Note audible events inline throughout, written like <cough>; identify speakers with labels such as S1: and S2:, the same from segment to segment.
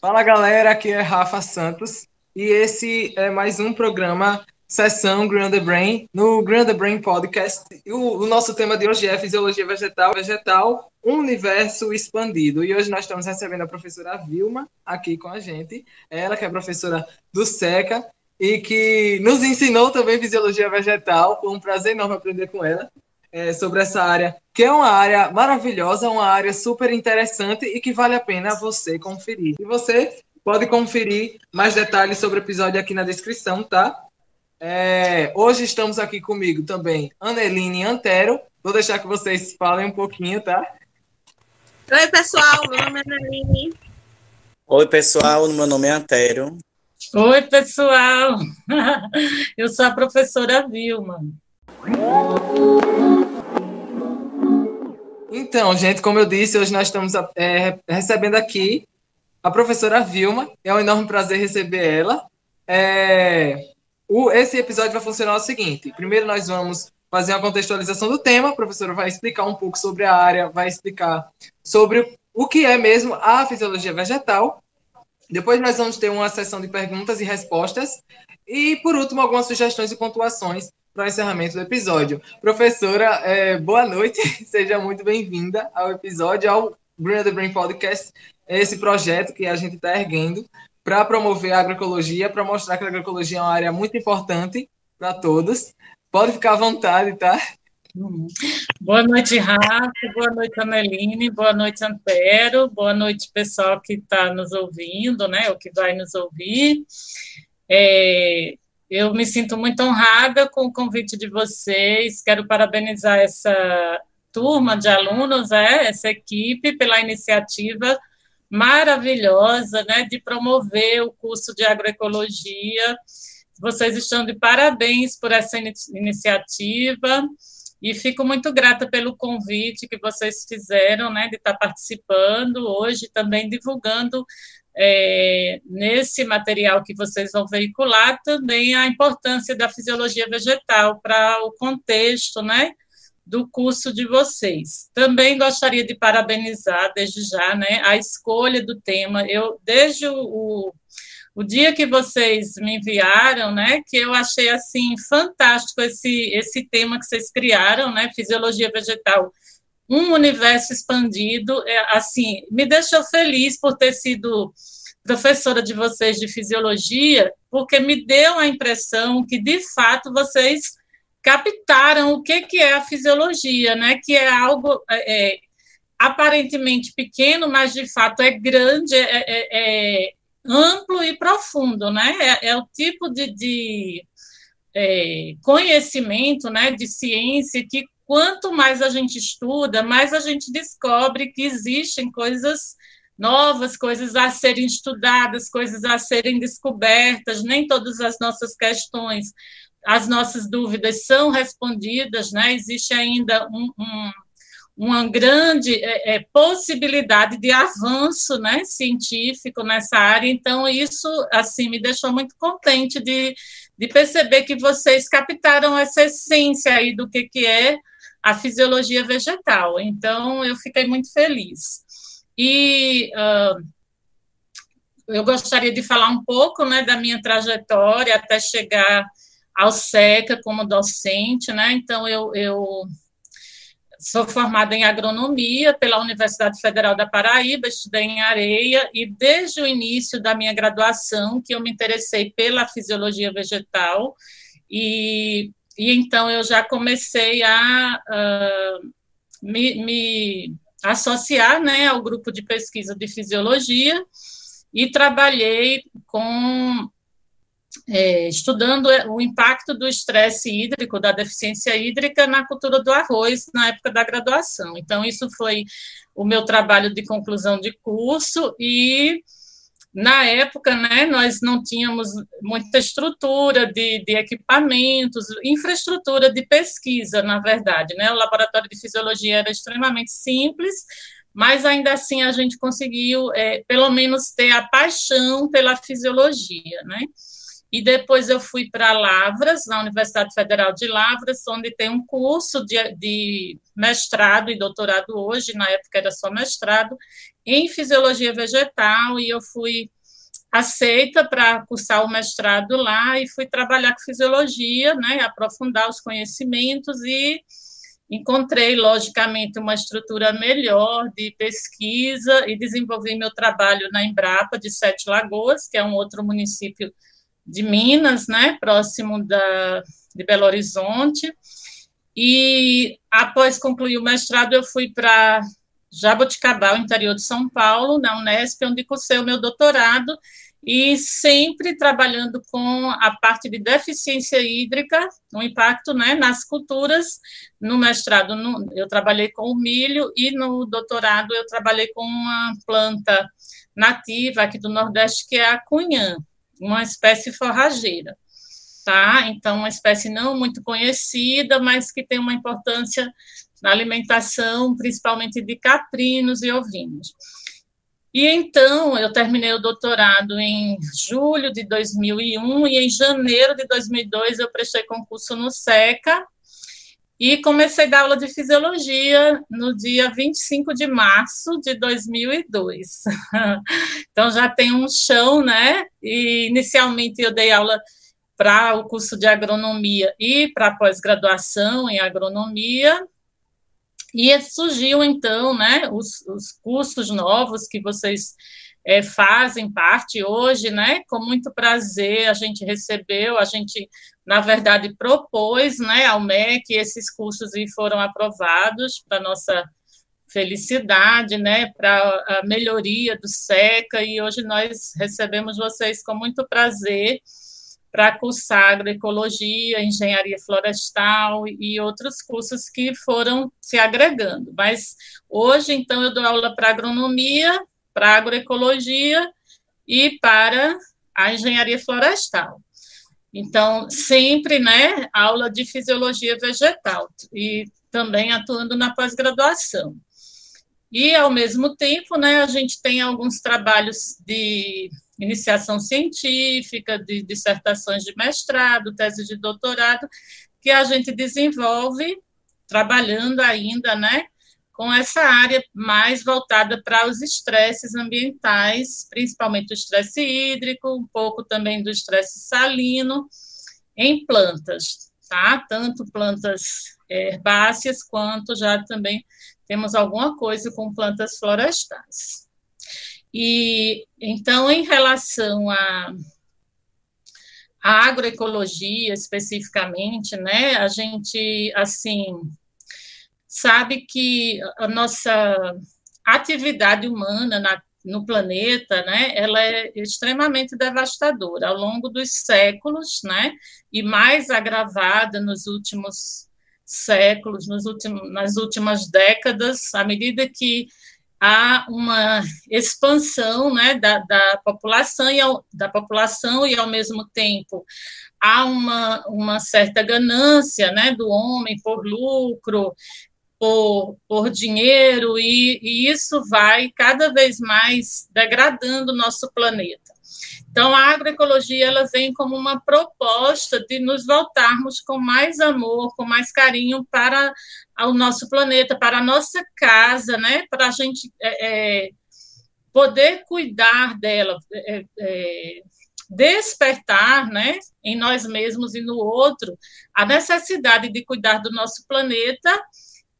S1: Fala galera, aqui é Rafa Santos e esse é mais um programa Sessão the Brain no the Brain Podcast. O, o, nosso tema de hoje é Fisiologia Vegetal, Vegetal, Universo Expandido. E hoje nós estamos recebendo a professora Vilma aqui com a gente. Ela que é professora do SECA e que nos ensinou também Fisiologia Vegetal. Foi um prazer enorme aprender com ela é, sobre essa área, que é uma área maravilhosa, uma área super interessante e que vale a pena você conferir. E você pode conferir mais detalhes sobre o episódio aqui na descrição, tá? É, hoje estamos aqui comigo também Aneline Antero. Vou deixar que vocês falem um pouquinho, tá?
S2: Oi, pessoal. Meu nome é Aneline.
S3: Oi, pessoal. Meu nome é Antero.
S4: Oi, pessoal. <laughs> Eu sou a professora Vilma.
S1: Então, gente, como eu disse, hoje nós estamos é, recebendo aqui a professora Vilma. É um enorme prazer receber ela. É, o, esse episódio vai funcionar o seguinte: primeiro, nós vamos fazer uma contextualização do tema. A professora vai explicar um pouco sobre a área, vai explicar sobre o que é mesmo a fisiologia vegetal. Depois, nós vamos ter uma sessão de perguntas e respostas. E, por último, algumas sugestões e pontuações para o encerramento do episódio. Professora, é, boa noite, <laughs> seja muito bem-vinda ao episódio, ao Green the Brain Podcast, esse projeto que a gente está erguendo para promover a agroecologia, para mostrar que a agroecologia é uma área muito importante para todos. Pode ficar à vontade, tá?
S4: Boa noite, Rafa. Boa noite, Aneline. Boa noite, Antero. Boa noite, pessoal que está nos ouvindo, né? Ou que vai nos ouvir. É, eu me sinto muito honrada com o convite de vocês. Quero parabenizar essa turma de alunos, é, essa equipe, pela iniciativa maravilhosa né, de promover o curso de agroecologia. Vocês estão de parabéns por essa iniciativa e fico muito grata pelo convite que vocês fizeram né, de estar participando hoje, também divulgando é, nesse material que vocês vão veicular também a importância da fisiologia vegetal para o contexto, né, do curso de vocês. Também gostaria de parabenizar desde já, né, a escolha do tema. Eu desde o, o dia que vocês me enviaram, né, que eu achei assim fantástico esse esse tema que vocês criaram, né, fisiologia vegetal um universo expandido, é, assim, me deixou feliz por ter sido professora de vocês de fisiologia, porque me deu a impressão que, de fato, vocês captaram o que, que é a fisiologia, né? Que é algo é, é aparentemente pequeno, mas de fato é grande, é, é, é amplo e profundo, né? É, é o tipo de, de é, conhecimento, né? De ciência que quanto mais a gente estuda, mais a gente descobre que existem coisas novas, coisas a serem estudadas, coisas a serem descobertas, nem todas as nossas questões, as nossas dúvidas são respondidas, né? Existe ainda um, um, uma grande é, é, possibilidade de avanço né, científico nessa área, então isso assim me deixou muito contente de, de perceber que vocês captaram essa essência aí do que, que é a fisiologia vegetal. Então, eu fiquei muito feliz. E uh, eu gostaria de falar um pouco né, da minha trajetória até chegar ao SECA como docente. Né? Então, eu, eu sou formada em agronomia pela Universidade Federal da Paraíba, estudei em areia, e desde o início da minha graduação que eu me interessei pela fisiologia vegetal, e e então eu já comecei a uh, me, me, associar né, ao grupo de pesquisa de fisiologia e trabalhei com é, estudando o impacto do estresse hídrico, da deficiência hídrica na cultura do arroz na época da graduação. Então, isso foi o meu trabalho de conclusão de curso e na época, né, nós não tínhamos muita estrutura de, de, equipamentos, infraestrutura de pesquisa, na verdade, né? O laboratório de fisiologia era extremamente simples, mas ainda assim a gente conseguiu, é, pelo menos, ter a paixão pela fisiologia, né? E depois eu fui para Lavras, na Universidade Federal de Lavras, onde tem um curso de, de mestrado e doutorado hoje, na época era só mestrado, em fisiologia vegetal, e eu fui aceita para cursar o mestrado lá e fui trabalhar com fisiologia, né, aprofundar os conhecimentos e encontrei, logicamente, uma estrutura melhor de pesquisa e desenvolvi meu trabalho na Embrapa de Sete Lagoas, que é um outro município de Minas, né, próximo da, de Belo Horizonte. E após concluir o mestrado, eu fui para Jaboticabal, interior de São Paulo, na Unesp, onde cursei o meu doutorado e sempre trabalhando com a parte de deficiência hídrica, o impacto né, nas culturas. No mestrado, no, eu trabalhei com o milho e no doutorado eu trabalhei com uma planta nativa aqui do Nordeste, que é a cunhã, uma espécie forrageira. Tá? Então, uma espécie não muito conhecida, mas que tem uma importância na alimentação, principalmente de caprinos e ovinos. E então eu terminei o doutorado em julho de 2001 e em janeiro de 2002 eu prestei concurso no SECA e comecei a dar aula de fisiologia no dia 25 de março de 2002. <laughs> Então já tem um chão, né? E inicialmente eu dei aula para o curso de agronomia e para pós-graduação em agronomia, e surgiu, então, né, os, os cursos novos que vocês é, fazem parte hoje, né, com muito prazer a gente recebeu, a gente, na verdade, propôs, né, ao MEC esses cursos e foram aprovados para nossa felicidade, né, para a melhoria do SECA, e hoje nós recebemos vocês com muito prazer, para cursar agroecologia, engenharia florestal e outros cursos que foram se agregando. Mas hoje, então, eu dou aula para agronomia, para agroecologia e para a engenharia florestal. Então, sempre, né, aula de fisiologia vegetal e também atuando na pós-graduação. E, ao mesmo tempo, né, a gente tem alguns trabalhos de iniciação científica, de dissertações de mestrado, tese de doutorado, que a gente desenvolve trabalhando ainda, né, com essa área mais voltada para os estresses ambientais, principalmente o estresse hídrico, um pouco também do estresse salino em plantas, tá? Tanto plantas herbáceas quanto já também temos alguma coisa com plantas florestais. E então, em relação a a agroecologia especificamente, né? A gente assim sabe que a nossa atividade humana na, no planeta, né? Ela é extremamente devastadora ao longo dos séculos, né? E mais agravada nos últimos séculos, nos últimos, nas últimas décadas, à medida que há uma expansão né, da, da, população e ao, da população e ao mesmo tempo há uma, uma certa ganância né, do homem por lucro, por, por dinheiro, e, e isso vai cada vez mais degradando o nosso planeta. Então, a agroecologia ela vem como uma proposta de nos voltarmos com mais amor, com mais carinho para o nosso planeta, para a nossa casa, né? para a gente é, é, poder cuidar dela, é, é, despertar né? em nós mesmos e no outro a necessidade de cuidar do nosso planeta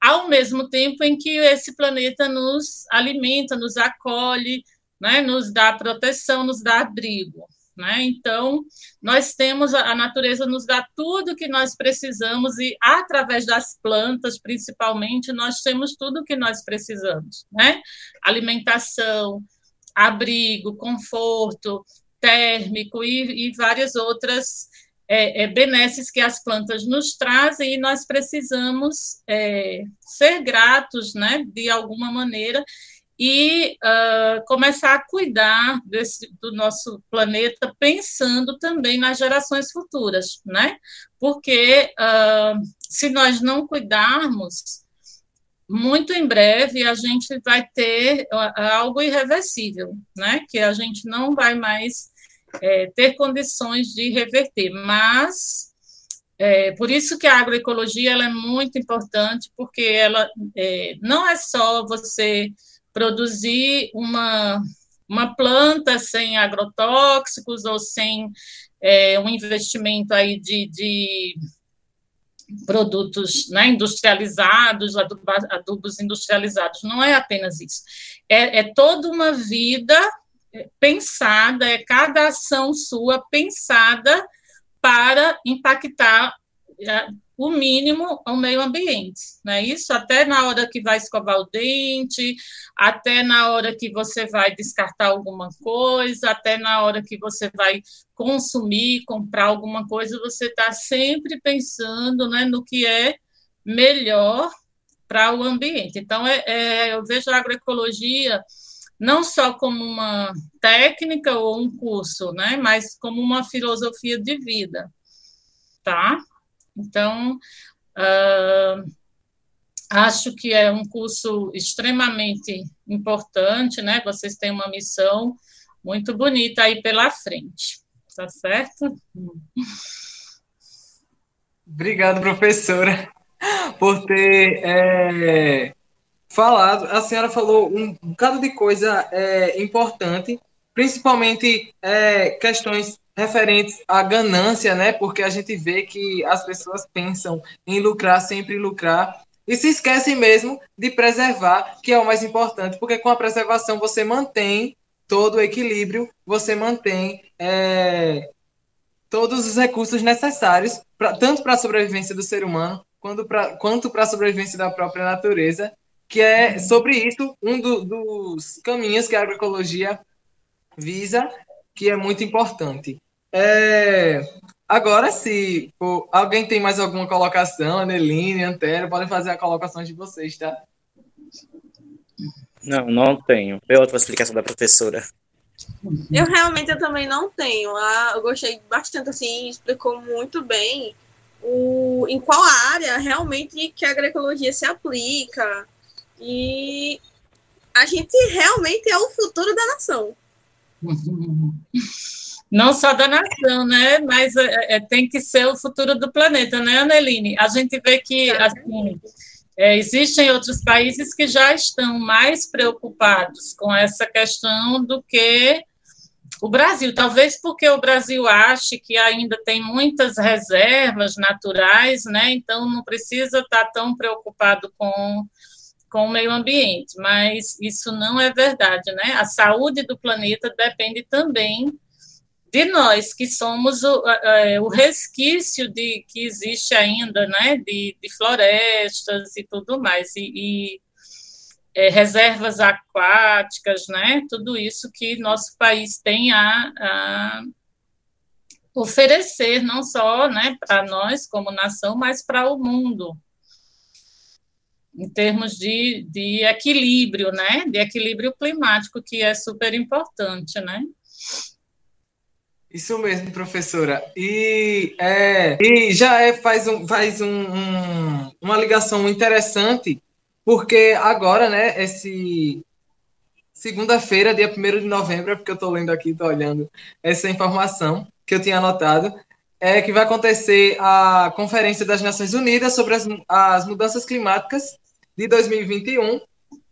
S4: ao mesmo tempo em que esse planeta nos alimenta, nos acolhe, né, nos dá proteção, nos dá abrigo. Né? Então, nós temos, a natureza nos dá tudo o que nós precisamos e, através das plantas, principalmente, nós temos tudo o que nós precisamos. Né? Alimentação, abrigo, conforto térmico e, e várias outras é, é, benesses que as plantas nos trazem e nós precisamos é, ser gratos, né, de alguma maneira, e uh, começar a cuidar desse, do nosso planeta pensando também nas gerações futuras, né? Porque uh, se nós não cuidarmos, muito em breve a gente vai ter algo irreversível, né? Que a gente não vai mais é, ter condições de reverter. Mas é, por isso que a agroecologia ela é muito importante, porque ela é, não é só você produzir uma, uma planta sem agrotóxicos ou sem é, um investimento aí de, de produtos né, industrializados, adubos industrializados. Não é apenas isso. É, é toda uma vida pensada, é cada ação sua pensada para impactar é, o mínimo ao meio ambiente, não é isso? Até na hora que vai escovar o dente, até na hora que você vai descartar alguma coisa, até na hora que você vai consumir, comprar alguma coisa, você está sempre pensando né, no que é melhor para o ambiente. Então, é, é, eu vejo a agroecologia não só como uma técnica ou um curso, né, mas como uma filosofia de vida, tá? Então, uh, acho que é um curso extremamente importante, né? Vocês têm uma missão muito bonita aí pela frente, tá certo?
S1: Obrigado, professora, por ter é, falado. A senhora falou um bocado de coisa é, importante, principalmente é, questões referentes à ganância, né? Porque a gente vê que as pessoas pensam em lucrar, sempre lucrar, e se esquecem mesmo de preservar, que é o mais importante, porque com a preservação você mantém todo o equilíbrio, você mantém é, todos os recursos necessários, pra, tanto para a sobrevivência do ser humano, quanto para a sobrevivência da própria natureza, que é sobre isso um do, dos caminhos que a agroecologia visa, que é muito importante. É, agora, se pô, alguém tem mais alguma colocação, Aneline, Antero, podem fazer a colocação de vocês, tá?
S3: Não, não tenho. É outra explicação da professora.
S2: Eu realmente eu também não tenho. Ah, eu gostei bastante, assim, explicou muito bem o, em qual área realmente que a agroecologia se aplica. E a gente realmente é o futuro da nação. <laughs>
S4: não só da nação, né? Mas é, é, tem que ser o futuro do planeta, né, Aneline? A gente vê que assim, é, existem outros países que já estão mais preocupados com essa questão do que o Brasil. Talvez porque o Brasil ache que ainda tem muitas reservas naturais, né? Então não precisa estar tão preocupado com com o meio ambiente, mas isso não é verdade, né? A saúde do planeta depende também de nós que somos o, o resquício de que existe ainda, né, de, de florestas e tudo mais, e, e é, reservas aquáticas, né, tudo isso que nosso país tem a, a oferecer, não só, né, para nós como nação, mas para o mundo, em termos de, de equilíbrio, né, de equilíbrio climático, que é super importante, né.
S1: Isso mesmo, professora. E, é, e já é, faz, um, faz um, um, uma ligação interessante, porque agora, né, esse segunda-feira, dia 1 de novembro, é porque eu estou lendo aqui, estou olhando essa informação que eu tinha anotado, é que vai acontecer a Conferência das Nações Unidas sobre as, as Mudanças Climáticas de 2021,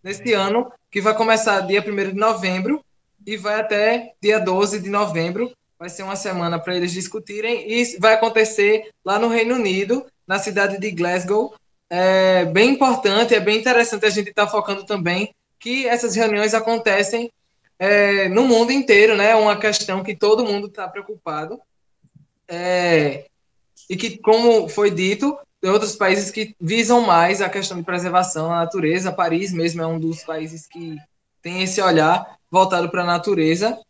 S1: nesse ano, que vai começar dia 1 de novembro e vai até dia 12 de novembro, vai ser uma semana para eles discutirem e vai acontecer lá no Reino Unido, na cidade de Glasgow. É bem importante, é bem interessante a gente estar tá focando também que essas reuniões acontecem é, no mundo inteiro, né? É uma questão que todo mundo está preocupado. É, e que, como foi dito, tem outros países que visam mais a questão de preservação da natureza. Paris mesmo é um dos países que tem esse olhar voltado para a natureza.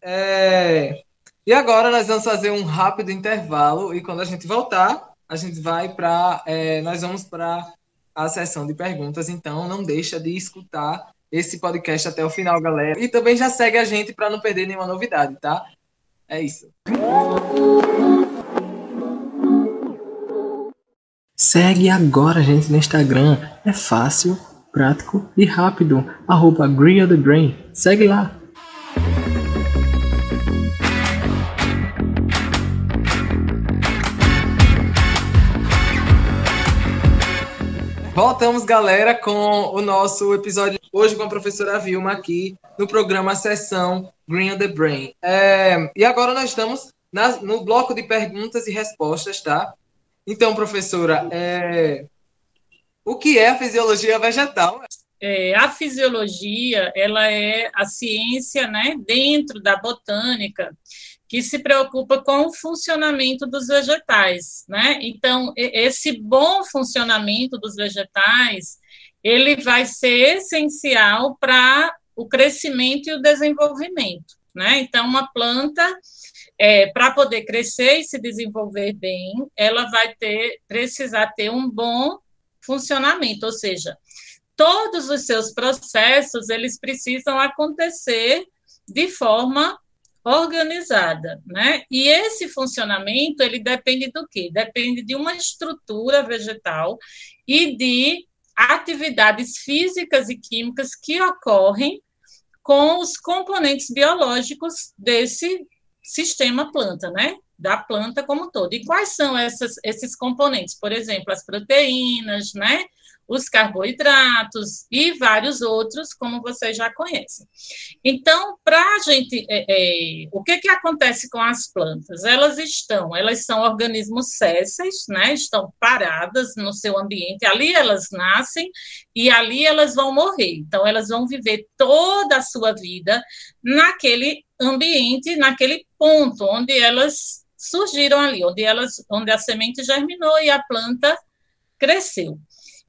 S1: É, e agora nós vamos fazer um rápido intervalo e quando a gente voltar, a gente vai para. É, nós vamos para a sessão de perguntas. Então não deixa de escutar esse podcast até o final, galera. E também já segue a gente para não perder nenhuma novidade, tá? É isso. Segue agora a gente no Instagram. É fácil, prático e rápido. Arroba Green Segue lá. Voltamos, galera, com o nosso episódio hoje com a professora Vilma aqui no programa Sessão Green on the Brain. É, e agora nós estamos na, no bloco de perguntas e respostas, tá? Então, professora, é, o que é a fisiologia vegetal?
S4: É, a fisiologia, ela é a ciência, né, dentro da botânica, que se preocupa com o funcionamento dos vegetais, né? Então, esse bom funcionamento dos vegetais, ele vai ser essencial para o crescimento e o desenvolvimento, né? Então, uma planta, é, para poder crescer e se desenvolver bem, ela vai ter precisar ter um bom funcionamento, ou seja, todos os seus processos eles precisam acontecer de forma organizada, né? E esse funcionamento ele depende do quê? Depende de uma estrutura vegetal e de atividades físicas e químicas que ocorrem com os componentes biológicos desse sistema planta, né? Da planta como todo. E quais são essas, esses componentes? Por exemplo, as proteínas, né? os carboidratos e vários outros, como vocês já conhecem. Então, para a gente, é, é, o que, que acontece com as plantas? Elas estão, elas são organismos césseis, né? Estão paradas no seu ambiente, ali elas nascem e ali elas vão morrer. Então, elas vão viver toda a sua vida naquele ambiente, naquele ponto onde elas surgiram ali, onde elas, onde a semente germinou e a planta cresceu.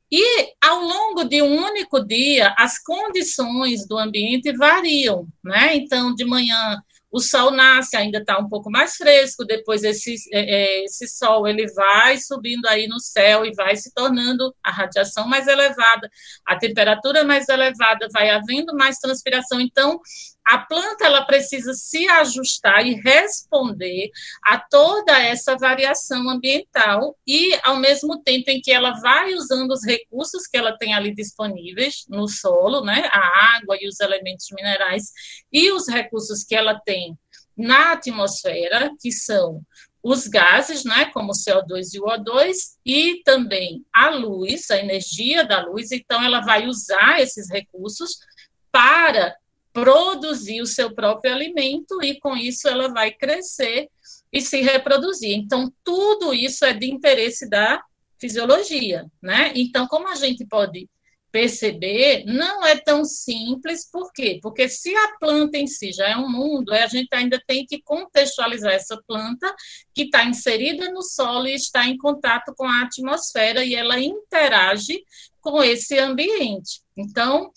S4: E ao longo de um único dia, as condições do ambiente variam, né? Então, de manhã o sol nasce, ainda está um pouco mais fresco, depois esse, é, é, esse sol ele vai subindo aí no céu e vai se tornando a radiação mais elevada, a temperatura mais elevada, vai havendo mais transpiração. Então, a planta ela precisa se ajustar e responder a toda essa variação ambiental e ao mesmo tempo em que ela vai usando os recursos que ela tem ali disponíveis no solo, né, a água e os elementos minerais e os recursos que ela tem na atmosfera, que são os gases, né, como o CO2 e o O2, e também a luz, a energia da luz. Então, ela vai usar esses recursos para produzir o seu próprio alimento e com isso ela vai crescer e se reproduzir. Então, tudo isso é de interesse da fisiologia, né? Então, como a gente pode perceber, não é tão simples, por quê? Porque se a planta em si já é um mundo, a gente ainda tem que contextualizar essa planta que está inserida no solo e está em contato com a atmosfera e ela interage com esse ambiente. Então,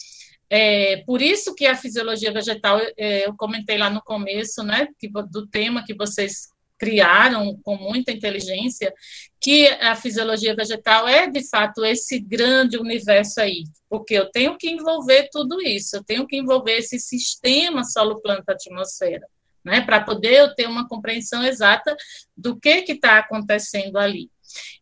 S4: é, por isso que a fisiologia vegetal, é, eu comentei lá no começo, né, que, do tema que vocês criaram com muita inteligência, que a fisiologia vegetal é, de fato, esse grande universo aí, porque eu tenho que envolver tudo isso, eu tenho que envolver esse sistema solo-planta-atmosfera, né, para poder eu ter uma compreensão exata do que está acontecendo ali.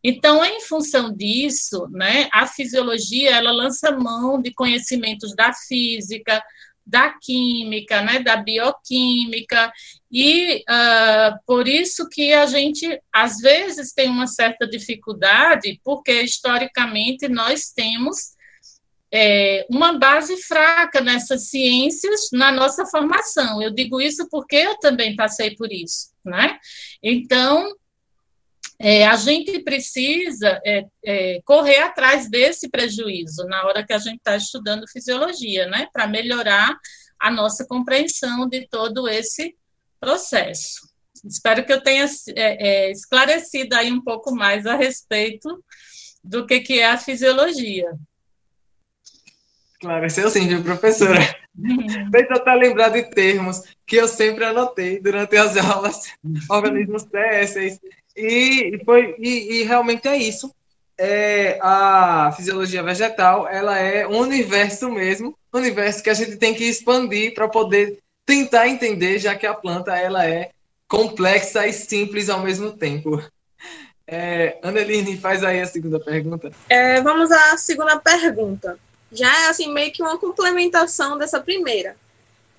S4: Então, em função disso, né, a fisiologia ela lança mão de conhecimentos da física, da química, né, da bioquímica, e uh, por isso que a gente, às vezes, tem uma certa dificuldade, porque historicamente nós temos é, uma base fraca nessas ciências na nossa formação. Eu digo isso porque eu também passei por isso, né? Então, é, a gente precisa é, é, correr atrás desse prejuízo na hora que a gente está estudando fisiologia, né? Para melhorar a nossa compreensão de todo esse processo. Espero que eu tenha é, é, esclarecido aí um pouco mais a respeito do que, que é a fisiologia.
S1: Esclareceu sim, viu, professora? <laughs> Feito até lembrar de termos que eu sempre anotei durante as aulas, <laughs> organismos têsseis, e, foi, e, e realmente é isso. É, a fisiologia vegetal ela é um universo mesmo, um universo que a gente tem que expandir para poder tentar entender, já que a planta ela é complexa e simples ao mesmo tempo. É, Anneline, faz aí a segunda pergunta.
S2: É, vamos à segunda pergunta. Já é assim meio que uma complementação dessa primeira.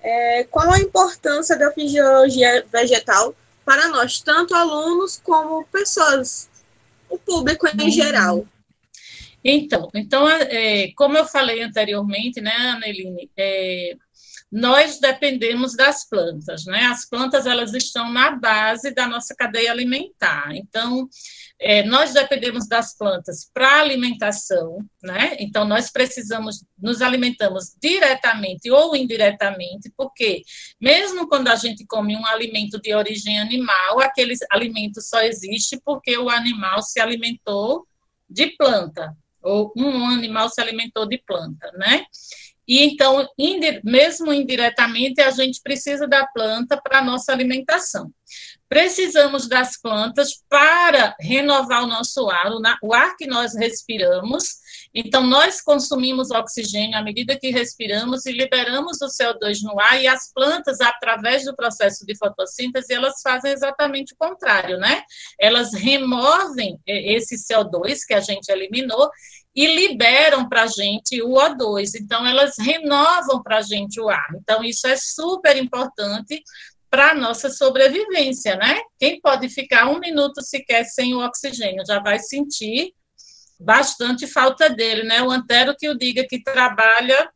S2: É, qual a importância da fisiologia vegetal para nós, tanto alunos como pessoas, o público em uhum. geral.
S4: Então, então é, como eu falei anteriormente, né, Aneline, é, nós dependemos das plantas, né? As plantas elas estão na base da nossa cadeia alimentar. Então, é, nós dependemos das plantas para alimentação, né? Então, nós precisamos, nos alimentamos diretamente ou indiretamente, porque mesmo quando a gente come um alimento de origem animal, aquele alimento só existe porque o animal se alimentou de planta, ou um animal se alimentou de planta, né? E então, mesmo indiretamente, a gente precisa da planta para a nossa alimentação. Precisamos das plantas para renovar o nosso ar, o ar que nós respiramos. Então, nós consumimos oxigênio à medida que respiramos e liberamos o CO2 no ar, e as plantas, através do processo de fotossíntese, elas fazem exatamente o contrário, né? Elas removem eh, esse CO2 que a gente eliminou e liberam para a gente o O2. Então, elas renovam para a gente o ar. Então, isso é super importante para a nossa sobrevivência, né? Quem pode ficar um minuto sequer sem o oxigênio já vai sentir bastante falta dele, né? O Antero que o diga que trabalha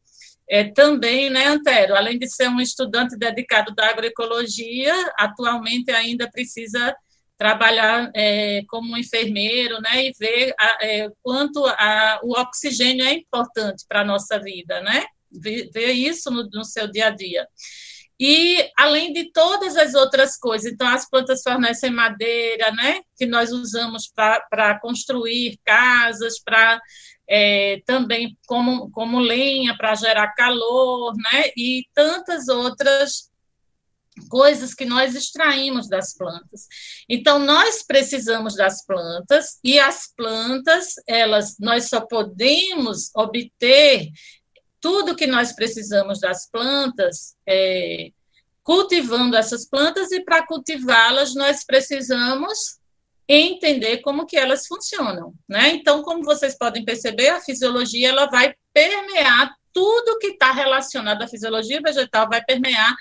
S4: é, também, né, Antero? Além de ser um estudante dedicado da agroecologia, atualmente ainda precisa trabalhar é, como um enfermeiro, né, e ver a, é, quanto a, o oxigênio é importante para a nossa vida, né, ver, ver isso no, no, seu dia a dia. E além de todas as outras coisas, então as plantas fornecem madeira, né, que nós usamos para construir casas, para é, também como, como lenha para gerar calor, né, e tantas outras coisas que nós extraímos das plantas. Então nós precisamos das plantas e as plantas, elas nós só podemos obter tudo que nós precisamos das plantas é, cultivando essas plantas e para cultivá-las nós precisamos entender como que elas funcionam, né? Então, como vocês podem perceber, a fisiologia ela vai permear tudo que está relacionado à fisiologia vegetal, vai permear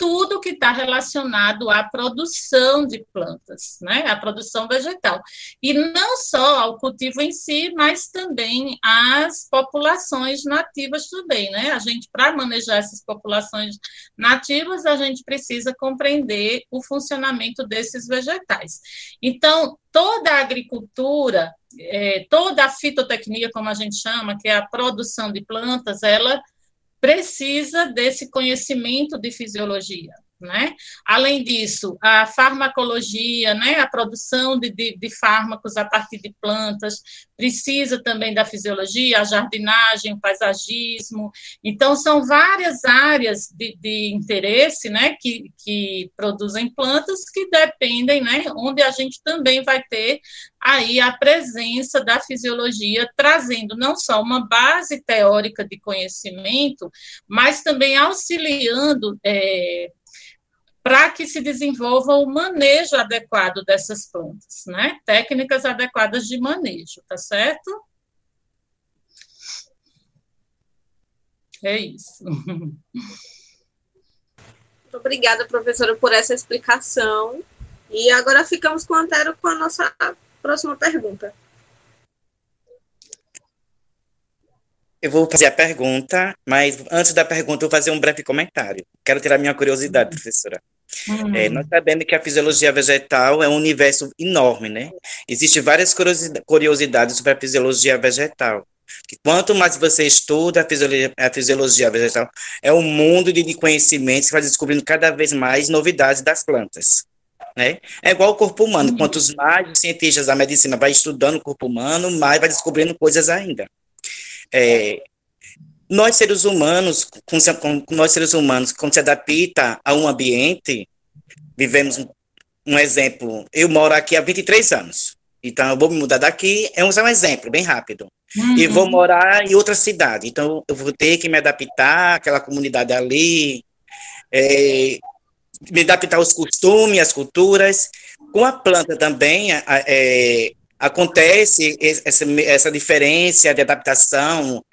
S4: tudo que está relacionado à produção de plantas, né, à produção vegetal. E não só ao cultivo em si, mas também às populações nativas também, né? A gente, para manejar essas populações nativas, a gente precisa compreender o funcionamento desses vegetais. Então, toda a agricultura, é, toda a fitotecnia, como a gente chama, que é a produção de plantas, ela precisa desse conhecimento de fisiologia. Né? Além disso, a farmacologia, né, a produção de, de, de, fármacos a partir de plantas, precisa também da fisiologia, a jardinagem, o paisagismo. Então, são várias áreas de, de interesse né, que, que produzem plantas que dependem, né, onde a gente também vai ter aí a presença da fisiologia, trazendo não só uma base teórica de conhecimento, mas também auxiliando. É, para que se desenvolva o manejo adequado dessas plantas, né? Técnicas adequadas de manejo, tá certo? É isso. Muito
S2: obrigada, professora, por essa explicação. E agora ficamos com Antero com a nossa próxima pergunta.
S3: Eu vou fazer a pergunta, mas antes da pergunta, eu vou fazer um breve comentário. Quero tirar minha curiosidade, professora. Uhum. É, nós sabemos que a fisiologia vegetal é um universo enorme, né? Existem várias curiosidades sobre a fisiologia vegetal. Que quanto mais você estuda a fisiologia, a fisiologia vegetal, é um mundo de conhecimentos que vai descobrindo cada vez mais novidades das plantas. Né? É igual o corpo humano. Uhum. Quantos mais cientistas da medicina vai estudando o corpo humano, mais vai descobrindo coisas ainda. É, nós seres humanos, com, nós seres humanos, quando se adapta a um ambiente, vivemos um, um exemplo. Eu moro aqui há 23 anos. Então, eu vou me mudar daqui, é um, é um exemplo, bem rápido. Uhum. E vou morar em outra cidade. Então, eu vou ter que me adaptar àquela comunidade ali, é, me adaptar aos costumes, às culturas. Com a planta também, é, acontece essa, essa diferença de adaptação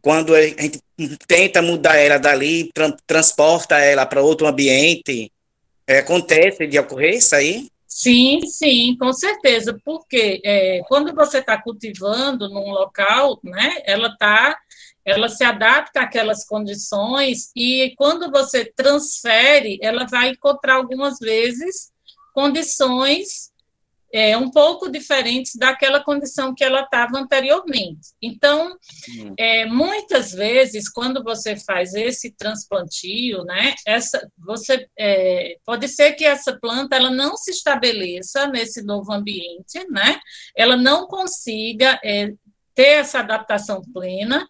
S3: quando a gente tenta mudar ela dali, tra transporta ela para outro ambiente, é, acontece de ocorrer isso aí?
S4: Sim, sim, com certeza, porque é, quando você está cultivando num local, né, ela tá, ela se adapta àquelas condições e quando você transfere, ela vai encontrar algumas vezes condições é, um pouco diferentes daquela condição que ela estava anteriormente. Então, hum. é, muitas vezes, quando você faz esse transplantio, né, essa, você é, pode ser que essa planta ela não se estabeleça nesse novo ambiente, né, ela não consiga é, ter essa adaptação plena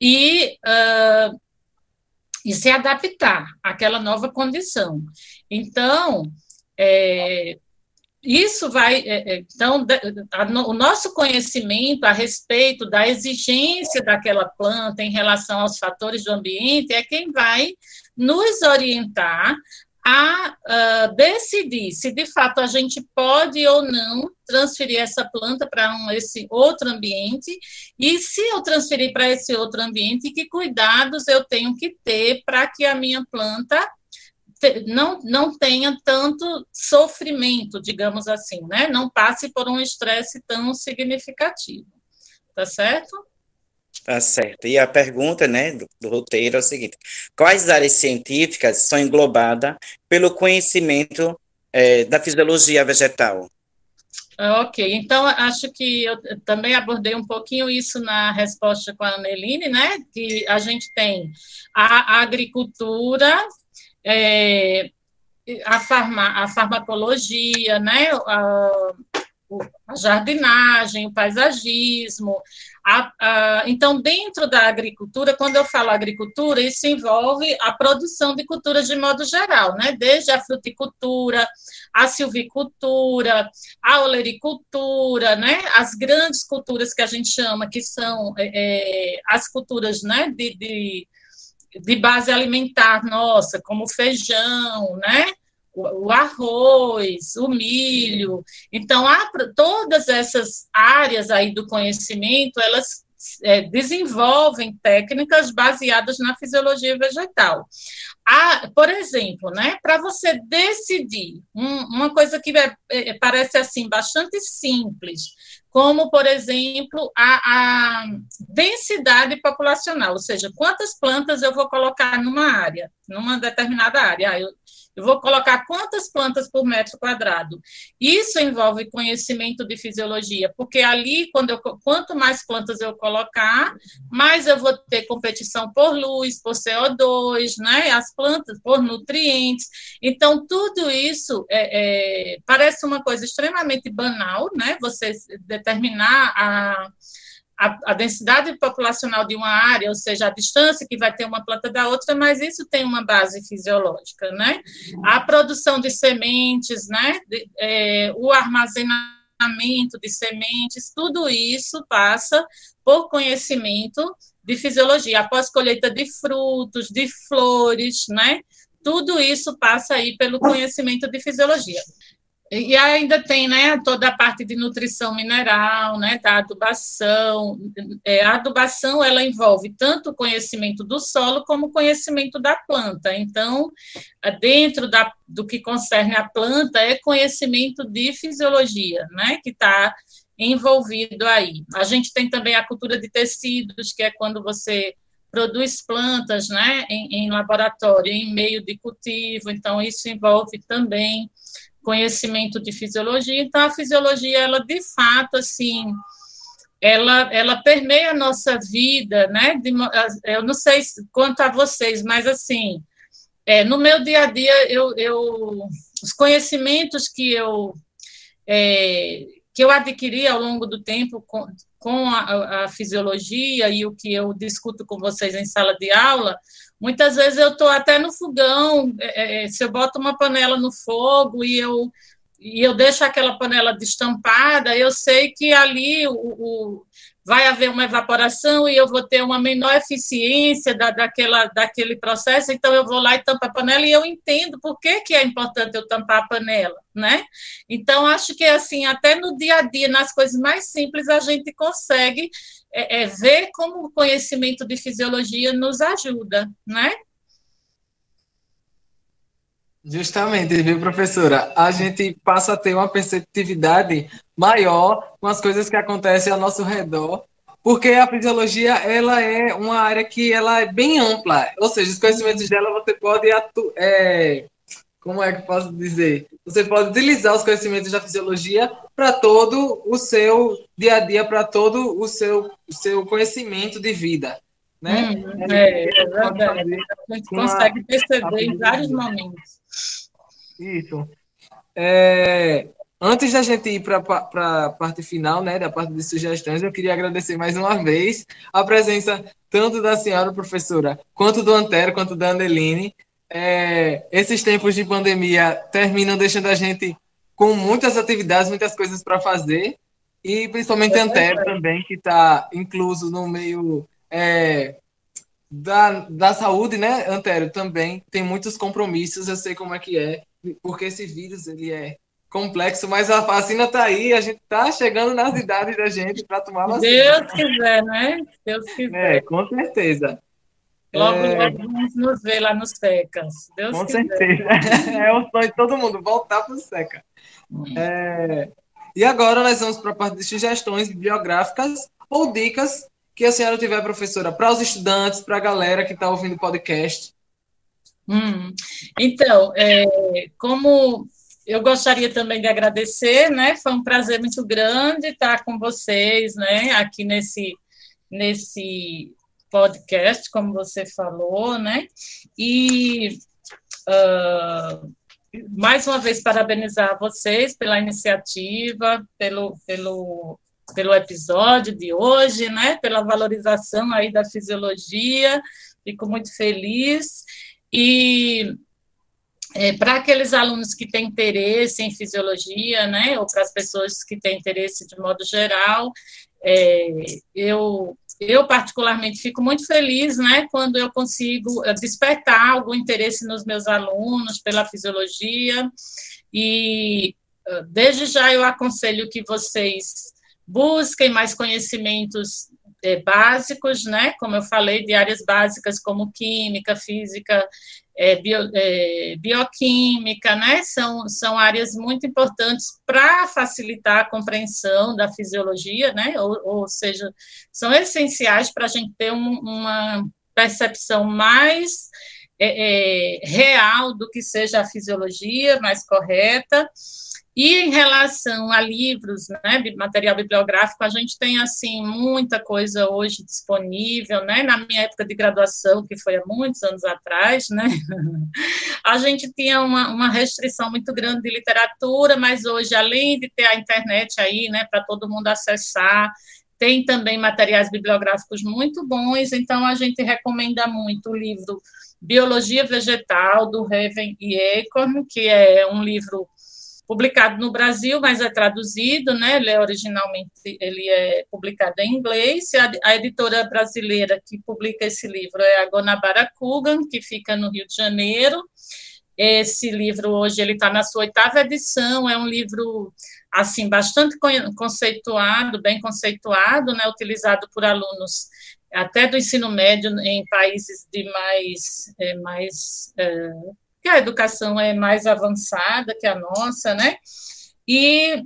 S4: e uh, e se adaptar àquela nova condição. Então, é, isso vai. É, é, então, o nosso conhecimento a respeito da exigência daquela planta em relação aos fatores do ambiente é quem vai nos orientar a uh, decidir se de fato a gente pode ou não transferir essa planta para um, esse outro ambiente e se eu transferir para esse outro ambiente, que cuidados eu tenho que ter para que a minha planta não, não tenha tanto sofrimento, digamos assim, né? Não passe por um estresse tão significativo. Tá certo?
S3: Tá certo. E a pergunta, né, do, do roteiro é o seguinte: quais áreas científicas são englobadas pelo conhecimento é, da fisiologia vegetal?
S4: Ok, então acho que eu também abordei um pouquinho isso na resposta com a Aneline, né? Que a gente tem a agricultura é, a, farma, a farmacologia, né, a, a jardinagem, o paisagismo. A, a, então, dentro da agricultura, quando eu falo agricultura, isso envolve a produção de culturas de modo geral, né? desde a fruticultura, a silvicultura, a olericultura, né? as grandes culturas que a gente chama, que são é, é as culturas né? de, de de base alimentar nossa, como feijão, né? O, arroz, o milho. Então, há, todas essas áreas aí do conhecimento, elas é, desenvolvem técnicas baseadas na fisiologia vegetal. Há, por exemplo, né, para você decidir um, uma coisa que é, é, parece assim bastante simples, como, por exemplo, a, a, densidade populacional, ou seja, quantas plantas eu vou colocar numa área, numa determinada área. Ah, eu, eu vou colocar quantas plantas por metro quadrado. Isso envolve conhecimento de fisiologia, porque ali, quando eu, quanto mais plantas eu colocar, mais eu vou ter competição por luz, por CO2, né? As plantas por nutrientes. Então, tudo isso é, é, parece uma coisa extremamente banal, né? Você determinar a a, a, densidade populacional de uma área, ou seja, a distância que vai ter uma planta da outra, mas isso tem uma base fisiológica, né? A produção de sementes, né? De, é, o armazenamento de sementes, tudo isso passa por conhecimento de fisiologia. Após colheita de frutos, de flores, né? Tudo isso passa aí pelo conhecimento de fisiologia. E ainda tem né, toda a parte de nutrição mineral, né, da adubação. É, a adubação ela envolve tanto o conhecimento do solo como o conhecimento da planta. Então, dentro da, do que concerne a planta, é conhecimento de fisiologia, né, que está envolvido aí. A gente tem também a cultura de tecidos, que é quando você produz plantas né, em, em laboratório, em meio de cultivo, então isso envolve também conhecimento de fisiologia. Então, a fisiologia, ela de fato, assim, ela, ela permeia a nossa vida, né? De, eu não sei quanto a vocês, mas assim, é, no meu dia a dia, eu, eu os conhecimentos que eu é, que eu adquiri ao longo do tempo com, a, a, fisiologia e o que eu discuto com vocês em sala de aula, muitas vezes eu estou até no fogão, é, é, se eu boto uma panela no fogo e eu, e eu deixo aquela panela destampada, eu sei que ali o, o vai haver uma evaporação e eu vou ter uma menor eficiência da, daquela, daquele processo, então eu vou lá e tampo a panela e eu entendo por que, que é importante eu tampar a panela, né? Então, acho que, assim, até no dia a dia, nas coisas mais simples, a gente consegue é, é, ver como o conhecimento de fisiologia nos ajuda, né?
S1: Justamente, viu, professora? A gente passa a ter uma perceptividade maior com as coisas que acontecem ao nosso redor, porque a fisiologia ela é uma área que ela é bem ampla, ou seja, os conhecimentos dela você pode atu é, como é que posso dizer? Você pode utilizar os conhecimentos da fisiologia para todo o seu dia a dia, para todo o seu, seu conhecimento de vida. Né?
S4: Hum, é, é verdade. A gente consegue perceber em vários momentos.
S1: Isso. É, antes da gente ir para a parte final, né, da parte de sugestões, eu queria agradecer mais uma vez a presença tanto da senhora professora, quanto do Antero, quanto da Andeline. É, esses tempos de pandemia terminam deixando a gente com muitas atividades, muitas coisas para fazer, e principalmente é Antero também, que está incluso no meio é, da, da saúde, né, Antero, também tem muitos compromissos, eu sei como é que é, porque esse vírus, ele é complexo, mas a vacina está aí, a gente está chegando nas idades da gente para tomar vacina.
S4: Deus quiser, né? Deus quiser.
S1: É, com certeza.
S4: Logo, é... logo vamos nos ver lá nos Secas. Deus
S1: com
S4: quiser.
S1: certeza. <laughs> É o sonho de todo mundo, voltar para o Seca. É... E agora nós vamos para a parte de sugestões bibliográficas ou dicas que a senhora tiver, professora, para os estudantes, para a galera que está ouvindo o podcast.
S4: Hum. Então, é, como eu gostaria também de agradecer, né? Foi um prazer muito grande estar com vocês, né? Aqui nesse nesse podcast, como você falou, né? E uh, mais uma vez parabenizar vocês pela iniciativa, pelo, pelo pelo episódio de hoje, né? Pela valorização aí da fisiologia. Fico muito feliz. E é, para aqueles alunos que têm interesse em fisiologia, né, ou para as pessoas que têm interesse de modo geral, é, eu, eu particularmente fico muito feliz, né, quando eu consigo é, despertar algum interesse nos meus alunos pela fisiologia, e desde já eu aconselho que vocês busquem mais conhecimentos é, básicos, né? Como eu falei, de áreas básicas como química, física, é, bio, é, bioquímica, né? São, são áreas muito importantes para facilitar a compreensão da fisiologia, né? Ou, ou seja, são essenciais para a gente ter um, uma percepção mais é, é, real do que seja a fisiologia, mais correta. E em relação a livros, né, material bibliográfico, a gente tem assim muita coisa hoje disponível, né? Na minha época de graduação, que foi há muitos anos atrás, né? <laughs> A gente tinha uma, uma restrição muito grande de literatura, mas hoje, além de ter a internet aí, né, para todo mundo acessar, tem também materiais bibliográficos muito bons, então a gente recomenda muito o livro Biologia Vegetal, do Raven e Acorn, que é um livro publicado no Brasil, mas é traduzido, né? Ele é originalmente ele é publicado em inglês. A, a editora brasileira que publica esse livro é a Gonabara Kugan, que fica no Rio de Janeiro. Esse livro hoje ele está na sua oitava edição. É um livro assim bastante conceituado, bem conceituado, né? Utilizado por alunos até do ensino médio em países de mais é, mais é, que a educação é mais avançada que a nossa, né? E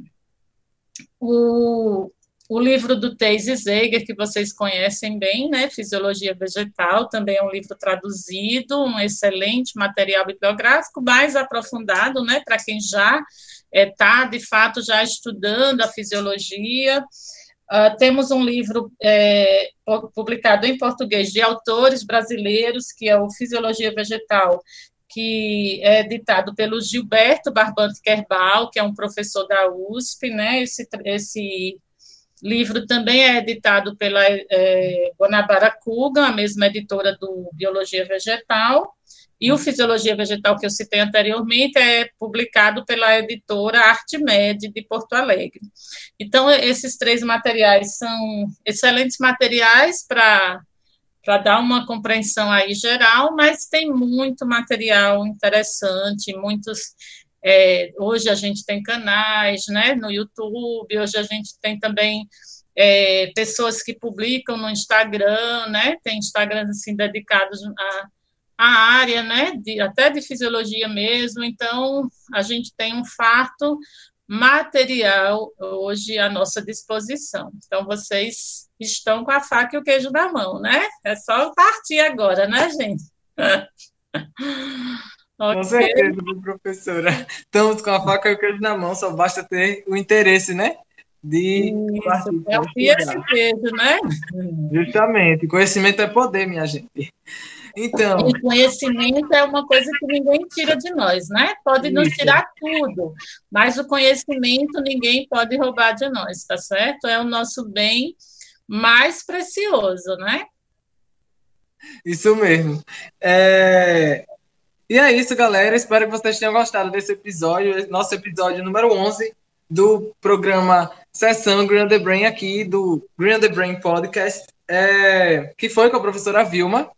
S4: o, o livro do Teise Zeger, que vocês conhecem bem, né? Fisiologia Vegetal, também é um livro traduzido, um excelente material bibliográfico, mais aprofundado, né? Para quem já está, é, de fato, já estudando a fisiologia. Uh, temos um livro é, publicado em português de autores brasileiros, que é o Fisiologia Vegetal, que é editado pelo Gilberto Barbante Kerbal, que é um professor da USP, né? Esse, esse livro também é editado pela é, Guanabara Kugan, a mesma editora do Biologia Vegetal, e o Fisiologia Vegetal, que eu citei anteriormente, é publicado pela editora Artmed de Porto Alegre. Então, esses três materiais são excelentes materiais para para dar uma compreensão aí geral, mas tem muito material interessante, muitos. É, hoje a gente tem canais né, no YouTube, hoje a gente tem também é, pessoas que publicam no Instagram, né? Tem Instagrams assim, dedicados a área, né, de, até de fisiologia mesmo, então a gente tem um farto material hoje à nossa disposição. Então, vocês estão com a faca e o queijo na mão, né? É só partir agora, né, gente? <laughs>
S1: okay. Com certeza, professora. Estamos com a faca e o queijo na mão, só basta ter o interesse, né? De
S4: Isso, é o esse queijo, né?
S1: Justamente. Conhecimento é poder, minha gente. Então.
S4: E conhecimento é uma coisa que ninguém tira de nós, né? Pode nos tirar tudo, mas o conhecimento ninguém pode roubar de nós, tá certo? É o nosso bem mais precioso, né?
S1: Isso mesmo. É... E é isso, galera. Espero que vocês tenham gostado desse episódio, nosso episódio número 11 do programa Sessão Green the Brain aqui, do Green the Brain Podcast, é... que foi com a professora Vilma.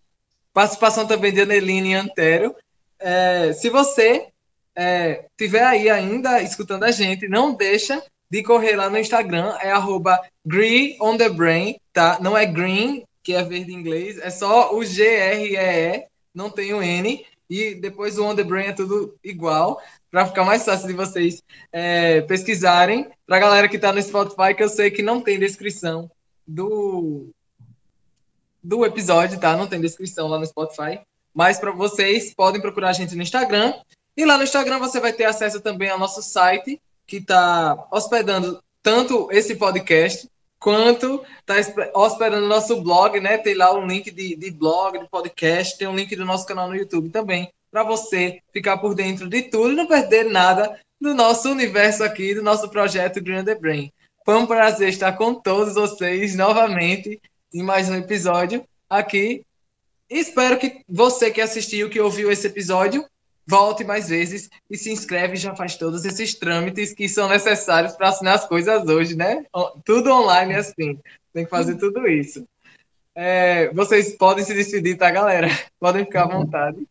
S1: Participação também de Aneline Antério. É... Se você é, tiver aí ainda escutando a gente, não deixa de correr lá no Instagram, é arroba Green on the Brain, tá? Não é green, que é verde em inglês, é só o G-R-E-E, não tem o N, e depois o on the Brain é tudo igual, para ficar mais fácil de vocês é, pesquisarem. Para a galera que está no Spotify, que eu sei que não tem descrição do, do episódio, tá? Não tem descrição lá no Spotify. Mas para vocês, podem procurar a gente no Instagram. E lá no Instagram você vai ter acesso também ao nosso site, que está hospedando tanto esse podcast quanto está hospedando nosso blog, né? Tem lá um link de, de blog, de podcast, tem um link do nosso canal no YouTube também, para você ficar por dentro de tudo e não perder nada do nosso universo aqui, do nosso projeto Green the Brain. Foi um prazer estar com todos vocês novamente em mais um episódio aqui. Espero que você que assistiu, que ouviu esse episódio, volte mais vezes e se inscreve já faz todos esses trâmites que são necessários para assinar as coisas hoje, né? Tudo online assim, tem que fazer tudo isso. É, vocês podem se despedir, tá, galera? <laughs> Podem ficar à vontade.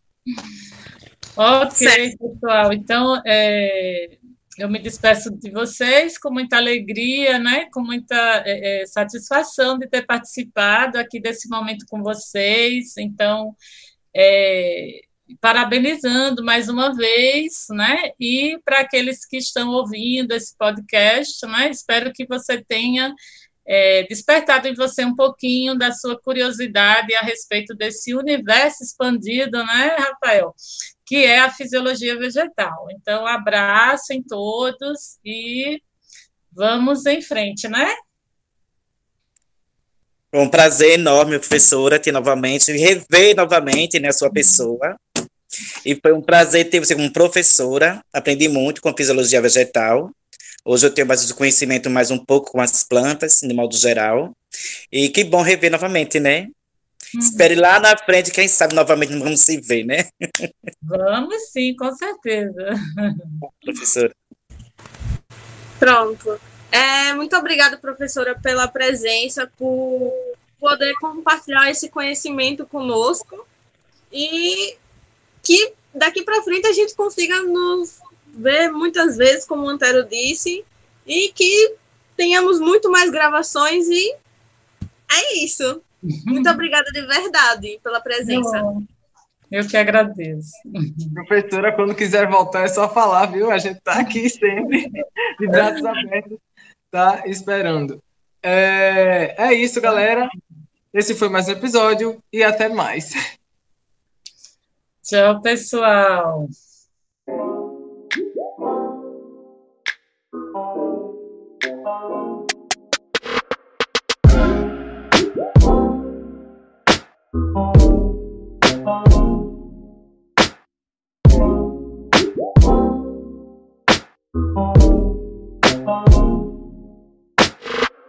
S4: Ok, pessoal. Então, é, eu me despeço de vocês com muita alegria, né? Com muita é, satisfação de ter participado aqui desse momento com vocês. Então, é, parabenizando mais uma vez, né? E para aqueles que estão ouvindo esse podcast, né? Espero que você tenha é, despertado em você um pouquinho da sua curiosidade a respeito desse universo expandido, né, Rafael? Que é a fisiologia vegetal. Então, abraço em todos e vamos em frente, né?
S3: Um prazer enorme, professora, ter novamente, rever novamente né, a sua pessoa. E foi um prazer ter você como professora. Aprendi muito com fisiologia vegetal. Hoje eu tenho mais conhecimento mais um pouco com as plantas, de modo geral. E que bom rever novamente, né? Uhum. Espere lá na frente, quem sabe novamente vamos se ver, né?
S4: Vamos sim, com certeza.
S3: Professora.
S2: Pronto. É, muito obrigada, professora, pela presença, por poder compartilhar esse conhecimento conosco. E que daqui para frente a gente consiga nos ver muitas vezes, como o Antero disse, e que tenhamos muito mais gravações e é isso. Muito obrigada de verdade pela presença.
S4: Eu que agradeço.
S1: Professora, quando quiser voltar é só falar, viu? A gente está aqui sempre, de braços abertos, tá esperando. É, é isso, galera. Esse foi mais um episódio e até mais.
S4: Tchau, pessoal. Thank.